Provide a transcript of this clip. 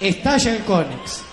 estalla el Conex.